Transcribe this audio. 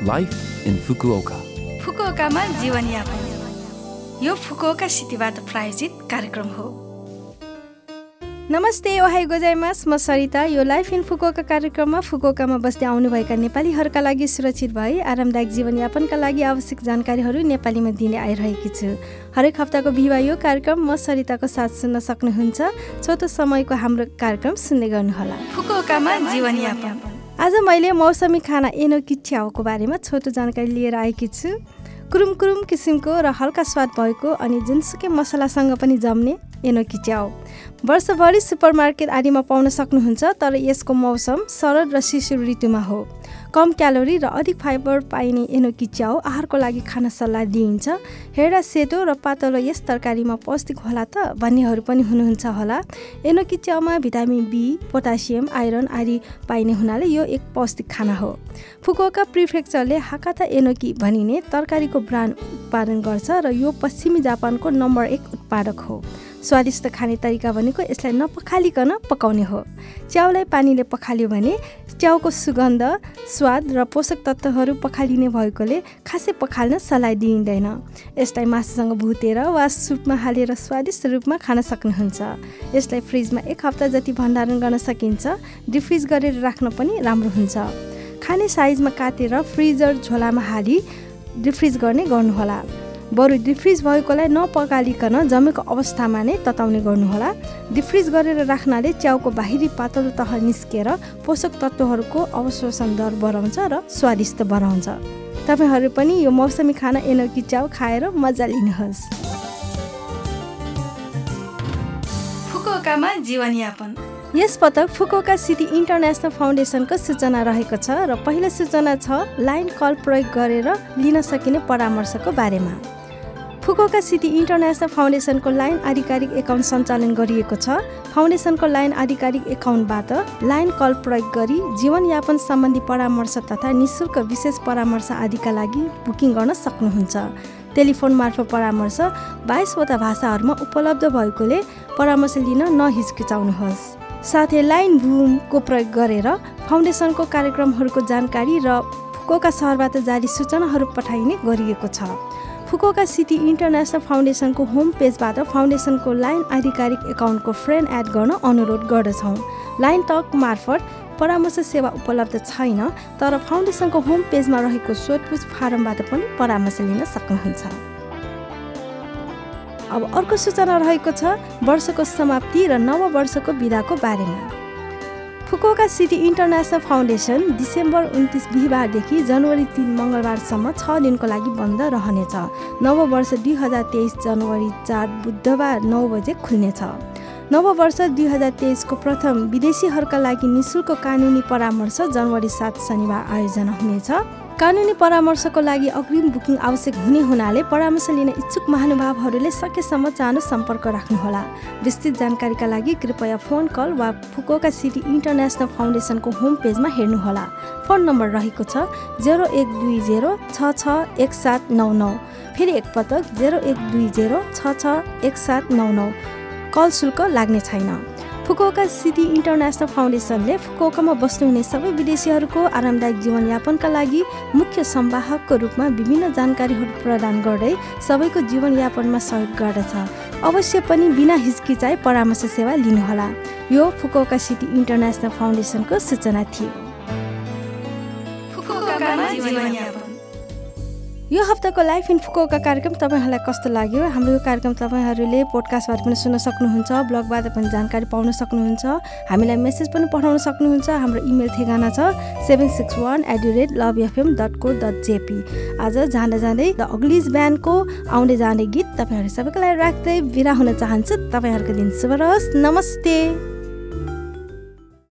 Life in Fukuoka. फुकुओकामा जीवनयापन। यो Fukuoka सिटीबाट प्रायोजित कार्यक्रम हो। नमस्ते ओहाई गोजाइमास। म सरिता। यो लाइफ इन फुकुओका कार्यक्रममा फुकुओकामा बस्दै आउनुभएका नेपालीहरूका लागि सुरक्षित भई आरामदायक जीवनयापनका लागि आवश्यक जानकारीहरू नेपालीमा दिने आइरहेकी छु। हरेक हप्ताको बिहिबार यो कार्यक्रम। म सरिताको साथ सुन्न सक्नुहुन्छ। छोटो समयको हाम्रो कार्यक्रम सुन्दै गर्नुहोला। फुकुओकामा जीवनयापन। आज मैले मौसमी खाना एनोकी च्याउको बारेमा छोटो जानकारी लिएर आएकी छु। कुरुम कुरुम किसिमको र हल्का स्वाद भएको अनि जुनसुकै मसलासँग पनि जम्ने एनोकी च्याउ वर्षभरि सुपरमार्केट आदिमा पाउन सक्नुहुन्छ तर यसको मौसम शरद र शिशिर ऋतुमा हो। कम क्यालोरी र अधिक फाइबर पाइने एनोकी च्याउ आहारको लागि खान सल्लाह दिइन्छ। हेर्दा सेतो र पातलो यस तरकारीमा पौष्टिक होला त भन्नेहरू पनि हुनुहुन्छ होला। एनोकी च्याउमा भिटामिन बी पोटासियम आइरन आदि पाइने हुनाले यो एक पौष्टिक खाना हो। फुकुका प्रिफेक्चरले हाकाता एनोकी भनिने तरकारीको ब्रान्ड उत्पादन गर्छ र यो पश्चिमी जापानको नम्बर एक उत्पादक हो। स्वादिष्ट खाने तरिका भनेको यसलाई नपखालिकन पकाउने हो। च्याउलाई पानीले पखाल्यो भने च्याउको सुगन्ध स्वाद र पोषक तत्त्वहरू पखालिने भएकोले खासै पखाल्न सल्लाह दिइँदैन। यसलाई मासुसँग भुतेर वा सुपमा हालेर स्वादिष्ट रूपमा खान सक्नुहुन्छ। यसलाई फ्रिजमा एक हप्ता जति भण्डारण गर्न सकिन्छ डिफ्रिज गरेर राख्न पनि राम्रो हुन्छ। खाने साइजमा काटेर फ्रिजर झोलामा हाली डिफ्रिज गर्ने गर्नुहोला। बरु डिफ्रिज भएकोलाई नपकालिकन जमेको अवस्थामा नै तताउने गर्नुहोला। डिफ्रिज गरेर राख्नाले च्याउको बाहिरी पातलो तह निस्केर पोषक तत्त्वहरूको अवशोषण दर बढाउँछ र स्वादिष्ट बढाउँछ तपाईँहरू पनि यो मौसमी खाना एनोकी च्याउ खाएर मजा लिनुहोस्। फुकुओकामा जीवनयापन। यस पटक फुकुओका सिटी इन्टरनेसनल फाउन्डेसनको सूचना रहेको छ र पहिलो सूचना छ लाइन कल प्रयोग गरेर लिन सकिने परामर्शको बारेमा। फुकुओका सिटी इन्टरनेसनल फाउन्डेसनको लाइन आधिकारिक एकाउन्ट सञ्चालन गरिएको छ। फाउन्डेसनको लाइन आधिकारिक एकाउन्टबाट लाइन कल प्रयोग गरी जीवनयापन सम्बन्धी परामर्श तथा निशुल्क विशेष परामर्श आदिका लागि बुकिङ गर्न सक्नुहुन्छ। टेलिफोन मार्फत परामर्श बाइसवटा भाषाहरूमा उपलब्ध भएकोले परामर्श लिन नहिचकिचाउनुहोस्। साथै लाइन बुमको प्रयोग गरेर फाउन्डेसनको कार्यक्रमहरूको जानकारी र फुकोका सहरबाट जारी सूचनाहरू पठाइने गरिएको छ। फुकोका सिटी इन्टरनेसनल फाउन्डेसनको होम पेजबाट फाउन्डेसनको लाइन आधिकारिक एकाउन्टको फ्रेन्ड एड गर्न अनुरोध गर्दछौँ। लाइन टक मार्फत परामर्श सेवा उपलब्ध छैन तर फाउन्डेसनको होम पेजमा रहेको सोधपुछ फारमबाट पनि परामर्श लिन सक्नुहुन्छ। अब अर्को सूचना रहेको छ वर्षको समाप्ति र नव वर्षको विदाको बारेमा। Fukuoka city international foundation December उन्तिस बिहिबारदेखि जनवरी तिन मङ्गलबारसम्म छ दिनको लागि बन्द रहनेछ। नव वर्ष दुई हजार तेइस जनवरी चार बुधबार नौ बजे खुल्नेछ। नव वर्ष दुई हजार तेइसको प्रथम विदेशीहरूका लागि निशुल्क कानुनी परामर्श जनवरी सात शनिबार आयोजना हुनेछ। कानुनी परामर्शको लागि अग्रिम बुकिङ आवश्यक हुने हुनाले परामर्श लिन इच्छुक महानुभावहरूले सकेसम्म चाँडो सम्पर्क राख्नुहोला। विस्तृत जानकारीका लागि कृपया फोन कल वा फुकोका सिटी इन्टरनेसनल फाउन्डेसनको होम पेजमा हेर्नुहोला। फोन नम्बर रहेको छ जेरो एक दुई जेरो छ छ एक सात नौ नौ। फेरि एकपटक जेरो एक दुई जेरो छ छ एक सात नौ नौ। कल शुल्क लाग्ने छैन। फुकुओका सिटी इन्टरनेसनल फाउन्डेसनले फुकुओकामा बस्नुहुने सबै विदेशीहरूको आरामदायक जीवनयापनका लागि मुख्य सम्वाहकको रूपमा विभिन्न जानकारीहरू प्रदान गर्दै सबैको जीवनयापनमा सहयोग गर्दछ। अवश्य पनि बिना हिचकिचाइ परामर्श सेवा लिनुहोला। यो फुकुओका सिटी इन्टरनेसनल फाउन्डेसनको सूचना थियो। यो हप्ताको लाइफ इन फुकोका कार्यक्रम तपाईँहरूलाई कस्तो लाग्यो? हाम्रो यो कार्यक्रम तपाईँहरूले पोडकास्टबाट पनि सुन्न सक्नुहुन्छ ब्लगबाट पनि जानकारी पाउन सक्नुहुन्छ। हामीलाई मेसेज पनि पठाउन सक्नुहुन्छ। हाम्रो इमेल ठेगाना छ seven six one eight the rate love FM dot co dot JP आज जाँदा जाँदै द अग्लिज ब्यान्डको आउँदै जाने गीत तपाईँहरू सबैको लागि राख्दै बिरा हुन चाहन्छु। तपाईँहरूको दिन शुभ रहोस्। नमस्ते।